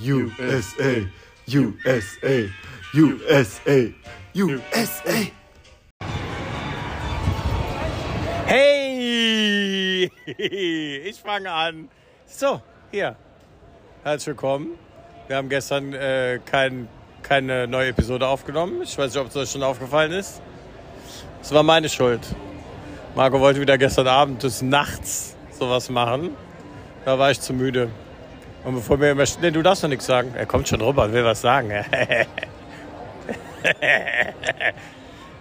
USA, USA, USA, USA. Hey! Ich fange an. So, hier. Herzlich willkommen. Wir haben gestern äh, kein, keine neue Episode aufgenommen. Ich weiß nicht, ob es euch schon aufgefallen ist. Es war meine Schuld. Marco wollte wieder gestern Abend des Nachts sowas machen. Da war ich zu müde. Und bevor wir immer. Nee, du darfst doch nichts sagen. Er kommt schon rüber und will was sagen.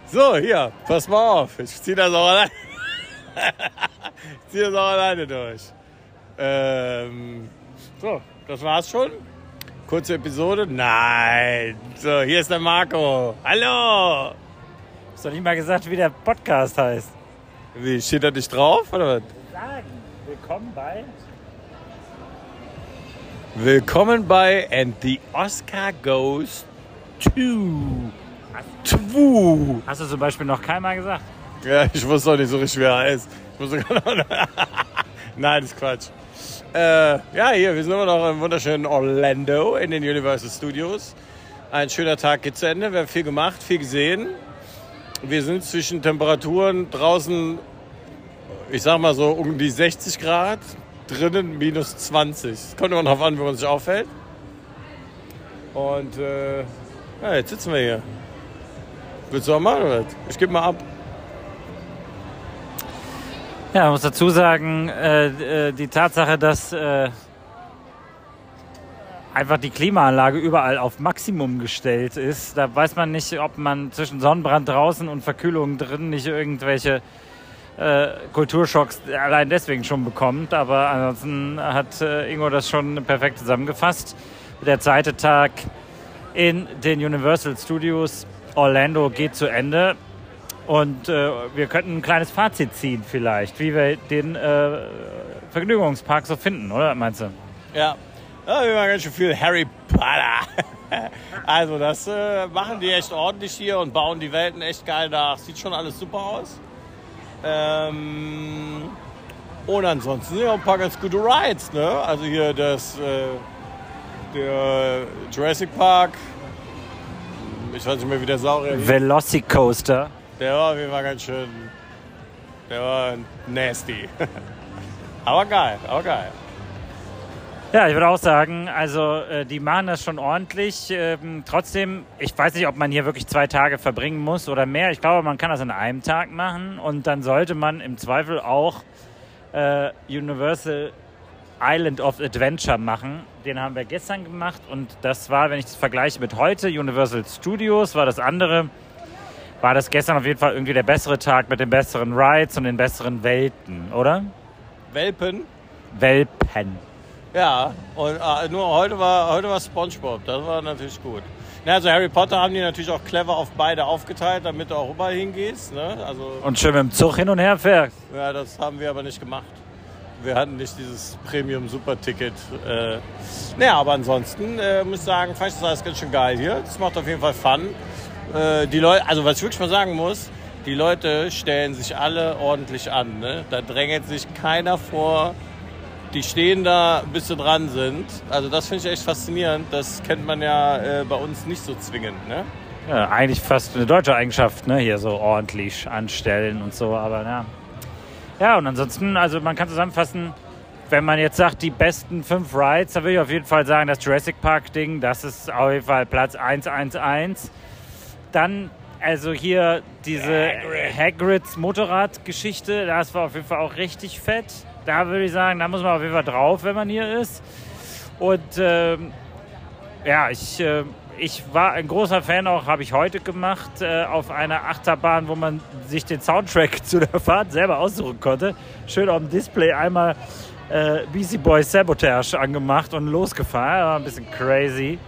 so, hier, pass mal auf. Ich zieh das auch alleine. ich zieh das auch alleine durch. Ähm, so, das war's schon. Kurze Episode? Nein. So, hier ist der Marco. Hallo. Hast doch nicht mal gesagt, wie der Podcast heißt. Wie, steht da nicht drauf, oder was? Sagen. Willkommen bei. Willkommen bei And the Oscar Goes to. Twu. Hast du zum Beispiel noch keinmal gesagt? Ja, ich wusste auch nicht so richtig, wer er ist. Ich wusste gar nicht. Nein, das ist Quatsch. Äh, ja, hier, wir sind immer noch im wunderschönen Orlando in den Universal Studios. Ein schöner Tag geht zu Ende. Wir haben viel gemacht, viel gesehen. Wir sind zwischen Temperaturen draußen, ich sag mal so um die 60 Grad, drinnen minus 20. Es kommt immer darauf an, wie man sich aufhält. Und äh, ja, jetzt sitzen wir hier. Willst du auch mal oder? Ich gebe mal ab. Ja, man muss dazu sagen, äh, äh, die Tatsache, dass äh, einfach die Klimaanlage überall auf Maximum gestellt ist, da weiß man nicht, ob man zwischen Sonnenbrand draußen und Verkühlung drin nicht irgendwelche Kulturschocks allein deswegen schon bekommt. Aber ansonsten hat äh, Ingo das schon perfekt zusammengefasst. Der zweite Tag in den Universal Studios Orlando geht zu Ende. Und äh, wir könnten ein kleines Fazit ziehen vielleicht, wie wir den äh, Vergnügungspark so finden, oder meinst du? Ja. Ja, wir machen ganz schön viel Harry Potter. Also das äh, machen die echt ordentlich hier und bauen die Welten echt geil nach. Sieht schon alles super aus. Ähm, und ansonsten sind ja auch ein paar ganz gute Rides, ne? Also hier das äh, der Jurassic Park. Ich weiß nicht mehr, wie der Saurier hieß. Velocicoaster. Der war auf jeden Fall ganz schön. Der war nasty. aber geil, aber geil. Ja, ich würde auch sagen, also äh, die machen das schon ordentlich. Ähm, trotzdem, ich weiß nicht, ob man hier wirklich zwei Tage verbringen muss oder mehr. Ich glaube, man kann das an einem Tag machen und dann sollte man im Zweifel auch äh, Universal Island of Adventure machen. Den haben wir gestern gemacht und das war, wenn ich das vergleiche mit heute, Universal Studios war das andere, war das gestern auf jeden Fall irgendwie der bessere Tag mit den besseren Rides und den besseren Welten, oder? Welpen. Welpen. Ja, und äh, nur heute war, heute war SpongeBob, das war natürlich gut. Na, also Harry Potter haben die natürlich auch clever auf beide aufgeteilt, damit du auch überall hingehst. Ne? Also, Und schön mit dem Zug hin und her fährst. ja, das haben wir aber nicht gemacht. Wir hatten nicht dieses Premium-Super-Ticket. Äh, naja, aber ansonsten äh, muss ich sagen, fand ich das alles ganz schön geil hier. Das macht auf jeden Fall Fun. Äh, die Leute, also was ich wirklich mal sagen muss, die Leute stellen sich alle ordentlich an. Ne? Da drängelt sich keiner vor. Die stehen da, bis sie dran sind. Also das finde ich echt faszinierend. Das kennt man ja äh, bei uns nicht so zwingend. Ne? Ja, eigentlich fast eine deutsche Eigenschaft, ne? Hier so ordentlich anstellen und so, aber ja. Ja, und ansonsten, also man kann zusammenfassen, wenn man jetzt sagt, die besten fünf Rides, dann würde ich auf jeden Fall sagen, das Jurassic Park Ding, das ist auf jeden Fall Platz 111. Dann, also hier diese Hagrids Motorradgeschichte, das war auf jeden Fall auch richtig fett. Da würde ich sagen, da muss man auf jeden Fall drauf, wenn man hier ist. Und ähm, ja, ich, äh, ich war ein großer Fan auch, habe ich heute gemacht, äh, auf einer Achterbahn, wo man sich den Soundtrack zu der Fahrt selber aussuchen konnte. Schön auf dem Display einmal äh, Beastie Boys Sabotage angemacht und losgefahren. War ein bisschen crazy.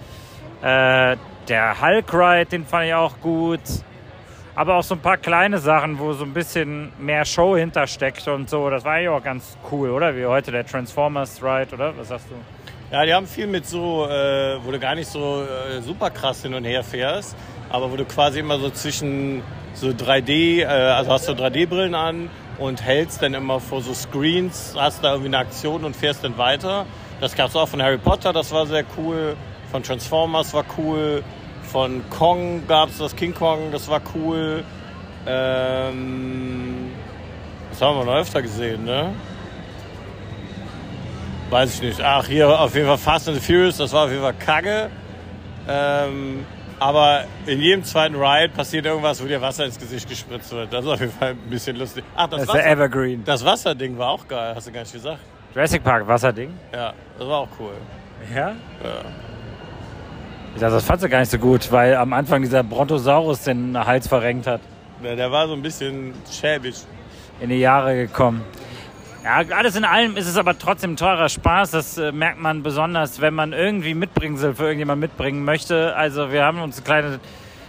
Äh, der Hulk Ride, den fand ich auch gut. Aber auch so ein paar kleine Sachen, wo so ein bisschen mehr Show hintersteckt und so. Das war ja auch ganz cool, oder? Wie heute der Transformers Ride, oder? Was sagst du? Ja, die haben viel mit so, äh, wo du gar nicht so äh, super krass hin und her fährst, aber wo du quasi immer so zwischen so 3D, äh, also hast du 3D-Brillen an und hältst dann immer vor so Screens, hast da irgendwie eine Aktion und fährst dann weiter. Das gab es auch von Harry Potter, das war sehr cool. Von Transformers war cool. Von Kong gab es das King Kong, das war cool. Ähm, das haben wir noch öfter gesehen, ne? Weiß ich nicht. Ach, hier auf jeden Fall Fast and Furious, das war auf jeden Fall Kacke. Ähm, aber in jedem zweiten Ride passiert irgendwas, wo dir Wasser ins Gesicht gespritzt wird. Das ist auf jeden Fall ein bisschen lustig. Ach, das, Das ist Wasser, der Evergreen. das Wasserding war auch geil, hast du gar nicht gesagt. Jurassic Park Wasserding. Ja, das war auch cool. Ja? Ja. Das fandst du gar nicht so gut, weil am Anfang dieser Brontosaurus den Hals verrenkt hat. Der, der war so ein bisschen schäbig. in die Jahre gekommen. Ja, alles in allem ist es aber trotzdem teurer Spaß. Das äh, merkt man besonders, wenn man irgendwie Mitbringsel für irgendjemand mitbringen möchte. Also wir haben uns ein, kleine,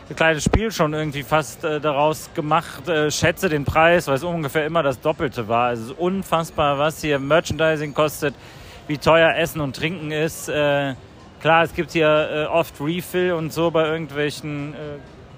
ein kleines Spiel schon irgendwie fast äh, daraus gemacht. Äh, schätze den Preis, weil es ungefähr immer das Doppelte war. Also es ist unfassbar, was hier Merchandising kostet, wie teuer Essen und Trinken ist. Äh, klar, es gibt hier äh, oft Refill und so bei irgendwelchen äh,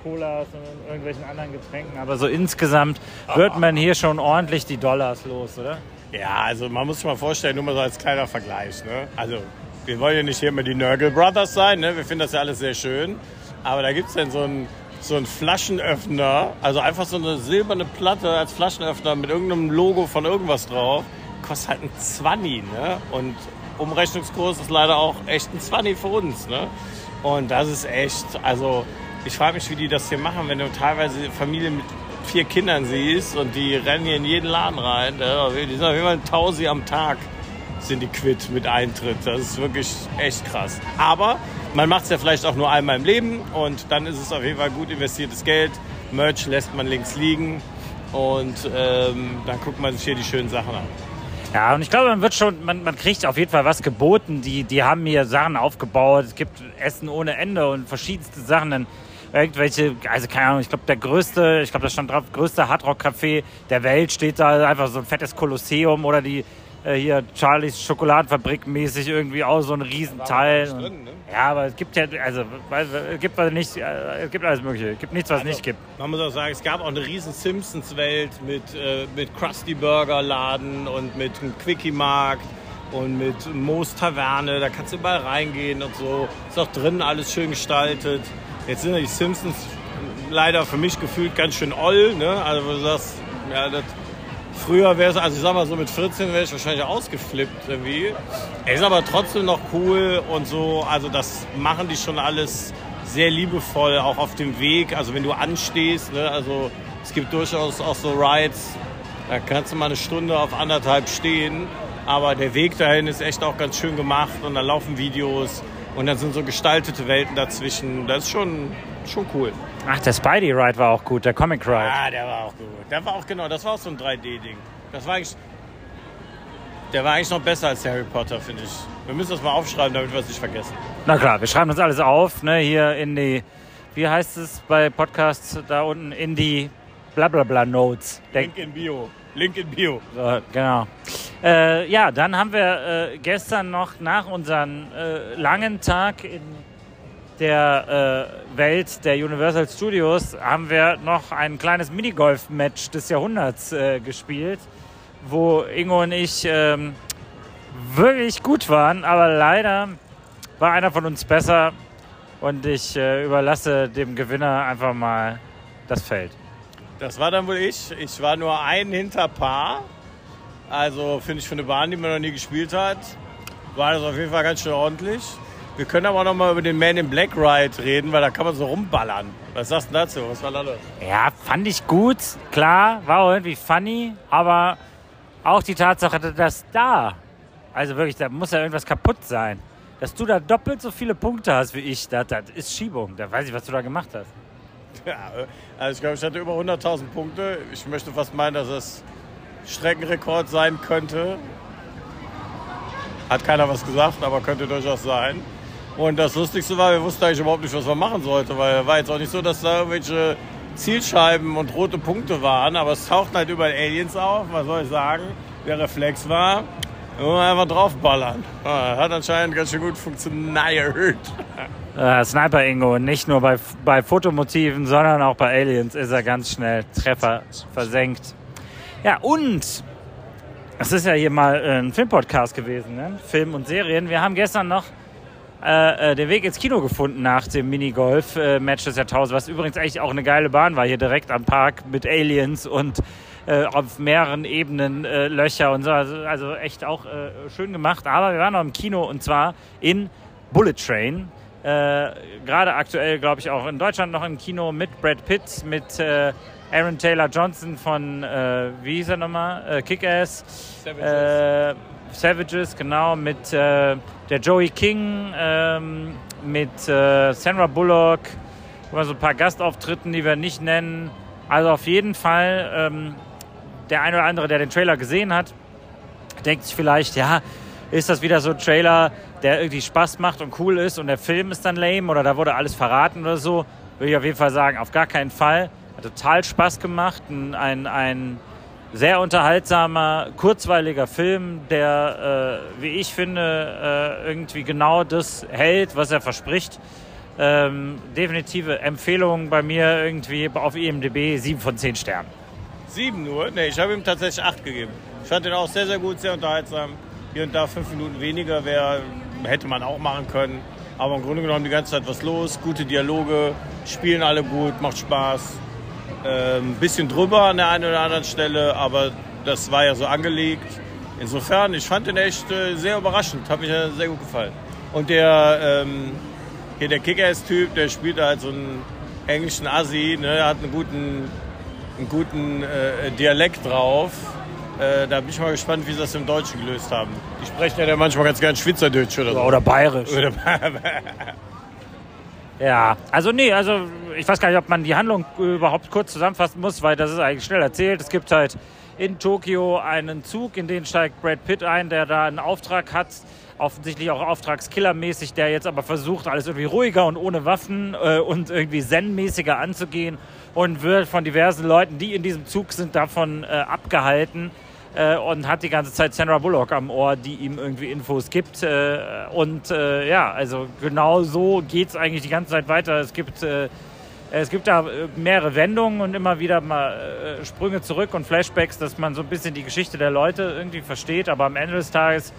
Colas und irgendwelchen anderen Getränken. Aber so insgesamt wird man hier schon ordentlich die Dollars los, oder? Ja, also man muss sich mal vorstellen, nur mal so als kleiner Vergleich. Ne? Also wir wollen ja nicht hier immer die Nörgel Brothers sein, ne? wir finden das ja alles sehr schön. Aber da gibt es dann so einen, so einen Flaschenöffner, also einfach so eine silberne Platte als Flaschenöffner mit irgendeinem Logo von irgendwas drauf. Kostet halt ein 20, ne? Und Umrechnungskurs ist leider auch echt ein 20 für uns, ne? Und das ist echt, also ich frage mich, wie die das hier machen, wenn du teilweise Familien mit vier Kindern siehst und die rennen hier in jeden Laden rein. Ja, Die sind auf jeden Fall ein Tausi am Tag sind die quitt mit Eintritt. Das ist wirklich echt krass. Aber man macht es ja vielleicht auch nur einmal im Leben und dann ist es auf jeden Fall gut investiertes Geld. Merch lässt man links liegen und ähm, dann guckt man sich hier die schönen Sachen an. Ja, und ich glaube, man wird schon, man, man kriegt auf jeden Fall was geboten. Die, die haben hier Sachen aufgebaut. Es gibt Essen ohne Ende und verschiedenste Sachen. Dann irgendwelche, also keine Ahnung, ich glaube, der größte, ich glaube, da stand drauf, größte Hardrock-Café der Welt steht da einfach so ein fettes Kolosseum oder die äh, hier Charlies Schokoladenfabrik mäßig irgendwie auch so ein Riesenteil. Nicht drin, ne? Ja, aber es gibt ja, also, es gibt was nicht, äh, es gibt alles Mögliche. Es gibt nichts, was es nicht gibt. Man muss auch sagen, es gab auch eine riesen Simpsons-Welt mit, äh, mit Krusty Burger Laden und mit einem Quickie-Markt und mit Moos Taverne. Da kannst du überall reingehen und so. Ist auch drin alles schön gestaltet. Jetzt sind ja die Simpsons leider für mich gefühlt ganz schön oll. Ne? Also sagst, ja, das Früher wäre es, also ich sag mal so mit 14 wäre ich wahrscheinlich ausgeflippt irgendwie. Er ist aber trotzdem noch cool und so. Also das machen die schon alles sehr liebevoll, auch auf dem Weg. Also wenn du anstehst, ne, also es gibt durchaus auch so Rides, da kannst du mal eine Stunde auf anderthalb stehen. Aber der Weg dahin ist echt auch ganz schön gemacht und da laufen Videos und dann sind so gestaltete Welten dazwischen. Das ist schon, schon cool. Ach, der Spidey Ride war auch gut, der Comic Ride. Ah, der war auch gut. Der war auch genau, das war auch so ein 3D-Ding. Das war eigentlich. Der war eigentlich noch besser als Harry Potter, finde ich. Wir müssen das mal aufschreiben, damit wir es nicht vergessen. Na klar, wir schreiben das alles auf, ne, hier in die, wie heißt es bei Podcasts da unten, in die blablabla Notes. Link in Bio. Link in Bio. so, genau. Äh, ja, dann haben wir äh, gestern noch nach unserem äh, langen Tag in der äh, Welt der Universal Studios haben wir noch ein kleines Minigolf-Match des Jahrhunderts äh, gespielt, wo Ingo und ich ähm, wirklich gut waren, aber leider war einer von uns besser und ich äh, überlasse dem Gewinner einfach mal das Feld. Das war dann wohl ich. Ich war nur ein hinter Paar. Also finde ich für eine Bahn, die man noch nie gespielt hat, war das auf jeden Fall ganz schön ordentlich. Wir können aber noch mal über den Man in Black Ride reden, weil da kann man so rumballern. Was sagst du dazu? Was war da los? Ja, fand ich gut, klar, war auch irgendwie funny, aber auch die Tatsache, dass da, also wirklich, da muss ja irgendwas kaputt sein. Dass du da doppelt so viele Punkte hast wie ich, das, das ist Schiebung. Da weiß ich, was du da gemacht hast. Ja, also ich glaube, ich hatte über 100.000 Punkte. Ich möchte fast meinen, dass es Streckenrekord sein könnte. Hat keiner was gesagt, aber könnte durchaus sein. Und das Lustigste war, wir wussten eigentlich überhaupt nicht, was man machen sollte, weil war jetzt auch nicht so, dass da irgendwelche Zielscheiben und rote Punkte waren, aber es tauchten halt überall Aliens auf, was soll ich sagen? Der Reflex war, einfach draufballern. Ja, Hat anscheinend ganz schön gut funktioniert. Äh, Sniper Ingo, nicht nur bei, bei Fotomotiven, sondern auch bei Aliens ist er ganz schnell Treffer versenkt. Ja, und Das ist ja hier mal ein Filmpodcast gewesen, ne? Film und Serien. Wir haben gestern noch äh, äh, den Weg ins Kino gefunden nach dem Minigolf-Match des Jahrtausends, was übrigens eigentlich auch eine geile Bahn war, hier direkt am Park mit Aliens und äh, auf mehreren Ebenen äh, Löcher und so. Also, also echt auch äh, schön gemacht. Aber wir waren noch im Kino und zwar in Bullet Train. Äh, Gerade aktuell, glaube ich, auch in Deutschland noch im Kino mit Brad Pitt, mit äh, Aaron Taylor Johnson von, äh, wie hieß er nochmal? Äh, Kick-Ass. Savages. Genau, mit äh, der Joey King, ähm, mit äh, Sandra Bullock, so ein paar Gastauftritten, die wir nicht nennen. Also auf jeden Fall, ähm, der eine oder andere, der den Trailer gesehen hat, denkt sich vielleicht, ja, ist das wieder so ein Trailer, der irgendwie Spaß macht und cool ist und der Film ist dann lame oder da wurde alles verraten oder so, würde ich auf jeden Fall sagen, auf gar keinen Fall. Hat total Spaß gemacht. Ein, ein sehr unterhaltsamer, kurzweiliger Film, der, äh, wie ich finde, äh, irgendwie genau das hält, was er verspricht. Ähm, definitive Empfehlung bei mir irgendwie auf IMDb 7 von 10 Sternen. Sieben nur? Nee, ich habe ihm tatsächlich acht gegeben. Ich fand den auch sehr, sehr gut, sehr unterhaltsam. Hier und da fünf Minuten weniger wär, hätte man auch machen können. Aber im Grunde genommen die ganze Zeit was los, gute Dialoge, spielen alle gut, macht Spaß. Ähm, bisschen drüber an der einen oder anderen Stelle, aber das war ja so angelegt. Insofern, ich fand den echt äh, sehr überraschend, hat mir ja sehr gut gefallen. Und der, ähm, hier der Kickers-Typ, der spielt halt so einen englischen Assi, ne, hat einen guten, einen guten äh, Dialekt drauf. Äh, da bin ich mal gespannt, wie sie das im Deutschen gelöst haben. Die sprechen ja dann manchmal ganz gern Schweizerdeutsch oder so. Oder bayerisch. Oder Ja, also nee, also ich weiß gar nicht, ob man die Handlung überhaupt kurz zusammenfassen muss, weil das ist eigentlich schnell erzählt. Es gibt halt in Tokio einen Zug, in den steigt Brad Pitt ein, der da einen Auftrag hat, offensichtlich auch auftragskillermäßig, der jetzt aber versucht, alles irgendwie ruhiger und ohne Waffen äh, und irgendwie zen-mäßiger anzugehen und wird von diversen Leuten, die in diesem Zug sind, davon äh, abgehalten äh, und hat die ganze Zeit Sandra Bullock am Ohr, die ihm irgendwie Infos gibt. Äh, und äh, ja, also genau so geht es eigentlich die ganze Zeit weiter. Es gibt, äh, es gibt da äh, mehrere Wendungen und immer wieder mal äh, Sprünge zurück und Flashbacks, dass man so ein bisschen die Geschichte der Leute irgendwie versteht. Aber am Ende des Tages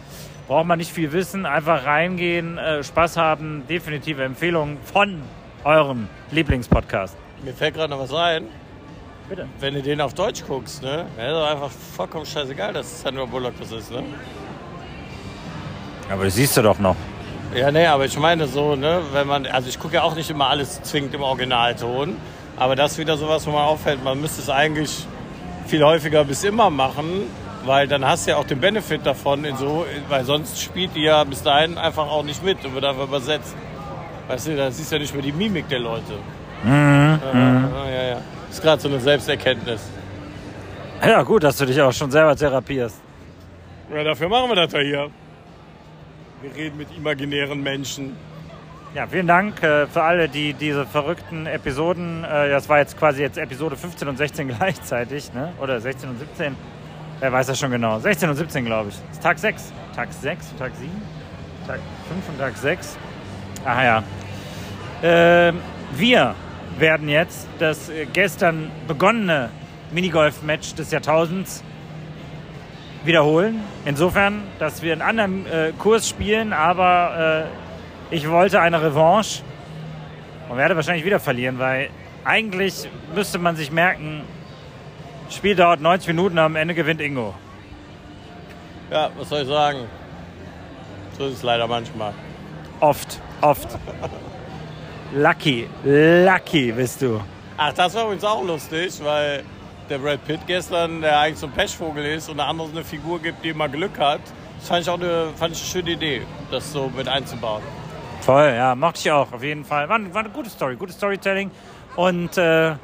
braucht man nicht viel wissen. Einfach reingehen, äh, Spaß haben. Definitive Empfehlung von eurem Lieblingspodcast. Mir fällt gerade noch was ein. Bitte. Wenn du den auf Deutsch guckst, ne, dann ist doch einfach vollkommen scheißegal, dass Sandra Bullock das ist, ne? Aber das siehst du doch noch. Ja, nee, aber ich meine so, ne, wenn man, also ich gucke ja auch nicht immer alles zwingend im Originalton, aber das ist wieder sowas, wo man auffällt, man müsste es eigentlich viel häufiger bis immer machen, weil dann hast du ja auch den Benefit davon, in so, weil sonst spielt die ja bis dahin einfach auch nicht mit und wird einfach übersetzt. Weißt du, da siehst du ja nicht mehr die Mimik der Leute. Mhm. Ja, ja, ja. Ist gerade so eine Selbsterkenntnis. Ja, gut, dass du dich auch schon selber therapierst. Ja, dafür machen wir das ja hier. Wir reden mit imaginären Menschen. Ja, vielen Dank äh, für alle, die diese verrückten Episoden, äh, das war jetzt quasi jetzt Episode 15 und 16 gleichzeitig, ne? oder 16 und 17, wer weiß das schon genau, 16 und 17 glaube ich. Ist Tag 6, Tag 6, Tag 7, Tag 5 und Tag 6. Ach ja. Ähm, wir werden jetzt das äh, gestern begonnene Minigolf-Match des Jahrtausends wiederholen. Insofern, dass wir einen anderen äh, Kurs spielen, aber äh, ich wollte eine Revanche und werde wahrscheinlich wieder verlieren, weil eigentlich müsste man sich merken, Spiel dauert 90 Minuten, am Ende gewinnt Ingo. Ja, was soll ich sagen? So ist es leider manchmal. Oft, oft. Lucky, lucky bist du. Ach, das war übrigens auch lustig, weil der Brad Pitt gestern, der eigentlich so ein Pechvogel ist und der andere eine Figur gibt, die immer Glück hat. Das fand ich auch eine, fand ich eine schöne Idee, das so mit einzubauen. Voll, ja, mochte ich auch, auf jeden Fall. War, war eine gute Story, gutes Storytelling. Und äh,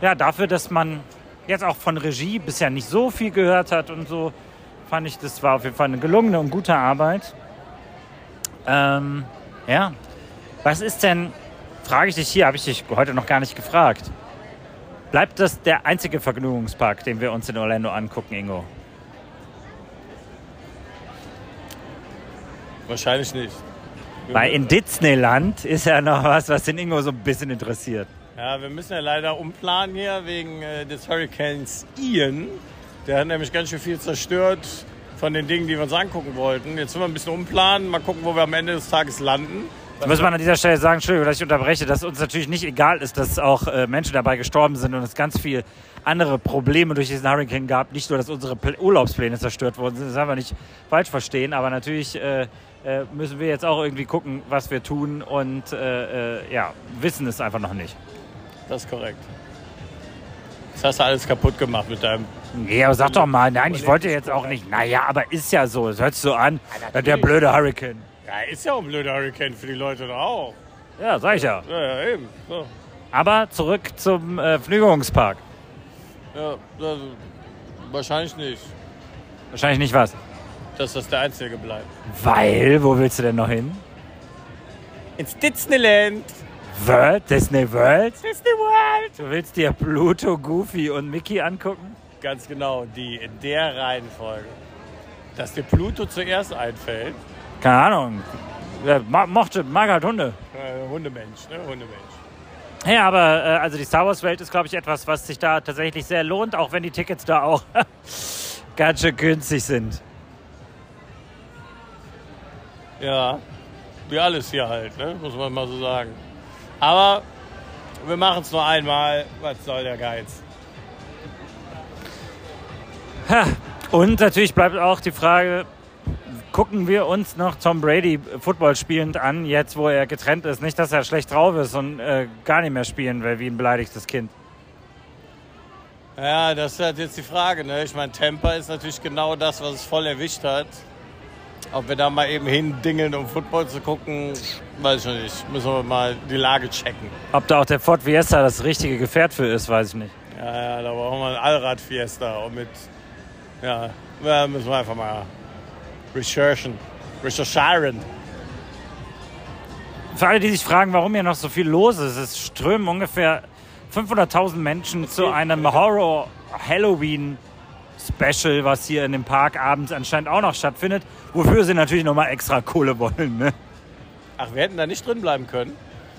ja, dafür, dass man jetzt auch von Regie bisher nicht so viel gehört hat und so, fand ich, das war auf jeden Fall eine gelungene und gute Arbeit. Ähm, ja, was ist denn, frage ich dich hier, habe ich dich heute noch gar nicht gefragt. Bleibt das der einzige Vergnügungspark, den wir uns in Orlando angucken, Ingo? Wahrscheinlich nicht. Weil in Disneyland ist ja noch was, was den Ingo so ein bisschen interessiert. Ja, wir müssen ja leider umplanen hier wegen äh, des Hurricanes Ian. Der hat nämlich ganz schön viel zerstört. von den Dingen, die wir uns angucken wollten. Jetzt sind wir ein bisschen umplanen, mal gucken, wo wir am Ende des Tages landen. Muss man an dieser Stelle sagen, Entschuldigung, dass ich unterbreche, dass uns natürlich nicht egal ist, dass auch äh, Menschen dabei gestorben sind und es ganz viel andere Probleme durch diesen Hurricane gab. Nicht nur, dass unsere Pl Urlaubspläne zerstört worden sind, das haben wir nicht falsch verstehen, aber natürlich äh, äh, müssen wir jetzt auch irgendwie gucken, was wir tun und äh, äh, ja, wissen es einfach noch nicht. Das ist korrekt. Das hast du alles kaputt gemacht mit deinem. Nee, aber sag doch mal, nein, ich wollte jetzt auch nicht. Naja, aber ist ja so, es hört sich so an, der blöde Hurricane. Ja, ist ja auch ein blöder Hurricane für die Leute doch auch. Ja, sag ich ja. Ja, ja eben. So. Aber zurück zum äh, Vergnügungspark. Ja, das, wahrscheinlich nicht, Wahrscheinlich nicht was. dass das der Einzige bleibt. Weil, wo willst du denn noch hin? Ins Disneyland. World? Disney World? Disney World. Du willst dir Pluto, Goofy und Mickey angucken? Ganz genau, die in der Reihenfolge. Dass dir Pluto zuerst einfällt. Keine Ahnung. Ma- mochte, mag halt Hunde. Äh, Hundemensch, ne? Hundemensch. Ja, aber äh, also die Star Wars Welt ist, glaube ich, etwas, was sich da tatsächlich sehr lohnt, auch wenn die Tickets da auch ganz schön günstig sind. Ja, wie alles hier halt, ne? muss man mal so sagen. Aber wir machen es nur einmal. Was soll der Geiz? Ha. Und natürlich bleibt auch die Frage, gucken wir uns noch Tom Brady Football spielend an, jetzt wo er getrennt ist. Nicht, dass er schlecht drauf ist und äh, gar nicht mehr spielen will, wie ein beleidigtes Kind. Ja, das ist halt jetzt die Frage. Ne? Ich meine, Tampa ist natürlich genau das, was es voll erwischt hat. Ob wir da mal eben hindingeln, um Football zu gucken, weiß ich noch nicht. Müssen wir mal die Lage checken. Ob da auch der Ford Fiesta das richtige Gefährt für ist, weiß ich nicht. Ja, ja, da brauchen wir ein Allrad-Fiesta. Und mit, ja, müssen wir einfach mal recherchen. Recherchieren. Für alle, die sich fragen, warum hier noch so viel los ist, es strömen ungefähr 500.000 Menschen zu einem Horror-Halloween-Special, was hier in dem Park abends anscheinend auch noch stattfindet, wofür sie natürlich nochmal extra Kohle wollen. Ne? Ach, wir hätten da nicht drin bleiben können?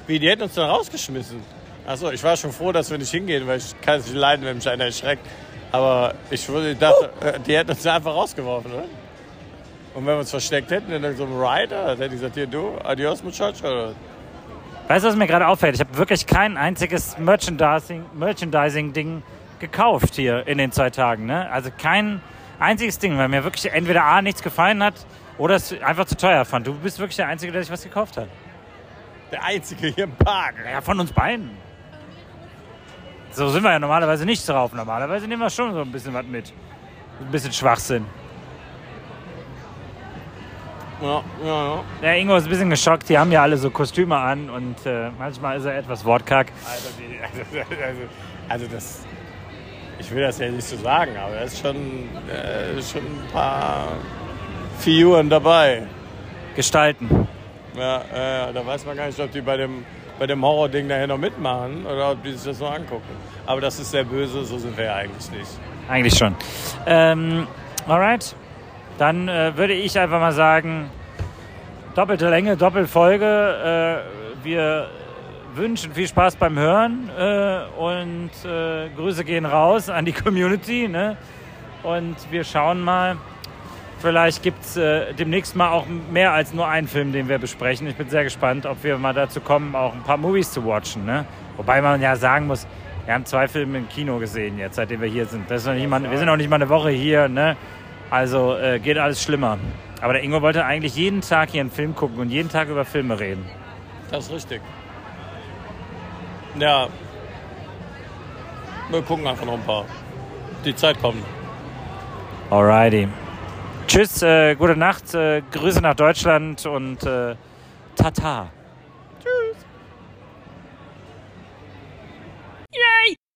Wie, die hätten uns dann rausgeschmissen? Achso, ich war schon froh, dass wir nicht hingehen, weil ich kann es nicht leiden, wenn mich einer erschreckt. Aber ich würde- dachte, äh, die hätten uns einfach rausgeworfen, oder? Und wenn wir uns versteckt hätten in so einem Rider, dann hätte ich gesagt, hier du, adios muchacho. Weißt du, was mir gerade auffällt? Ich habe wirklich kein einziges Merchandising- Merchandising-Ding gekauft hier in den zwei Tagen. Ne? Also kein einziges Ding, weil mir wirklich entweder A, nichts gefallen hat oder es einfach zu teuer fand. Du bist wirklich der Einzige, der sich was gekauft hat. Der Einzige hier im Park. Ja, von uns beiden. So sind wir ja normalerweise nicht drauf. Normalerweise nehmen wir schon so ein bisschen was mit. Ein bisschen Schwachsinn. Ja, ja, ja. Der Ingo ist ein bisschen geschockt. Die haben ja alle so Kostüme an und äh, manchmal ist er etwas wortkarg. Also, die, also, also, also das, ich will das ja nicht so sagen, aber da ist schon, äh, schon ein paar Figuren dabei. Gestalten. Ja, äh, da weiß man gar nicht, ob die bei dem, bei dem Horror-Ding nachher noch mitmachen oder ob die sich das nur angucken. Aber das ist sehr böse, so sind wir ja eigentlich nicht. Eigentlich schon. Ähm, alright. Dann äh, würde ich einfach mal sagen, doppelte Länge, Doppelfolge. Äh, wir wünschen viel Spaß beim Hören äh, und äh, Grüße gehen raus an die Community. Ne? Und wir schauen mal. Vielleicht gibt es äh, demnächst mal auch mehr als nur einen Film, den wir besprechen. Ich bin sehr gespannt, ob wir mal dazu kommen, auch ein paar Movies zu watchen. Ne? Wobei man ja sagen muss, wir haben zwei Filme im Kino gesehen jetzt, seitdem wir hier sind. Das ist noch nicht mal, wir sind noch nicht mal eine Woche hier. Ne? Also äh, geht alles schlimmer. Aber der Ingo wollte eigentlich jeden Tag hier einen Film gucken und jeden Tag über Filme reden. Das ist richtig. Ja. Wir gucken einfach noch ein paar. Die Zeit kommt. Alrighty. Tschüss, äh, gute Nacht, äh, Grüße nach Deutschland und äh, Tata. Tschüss. Yay!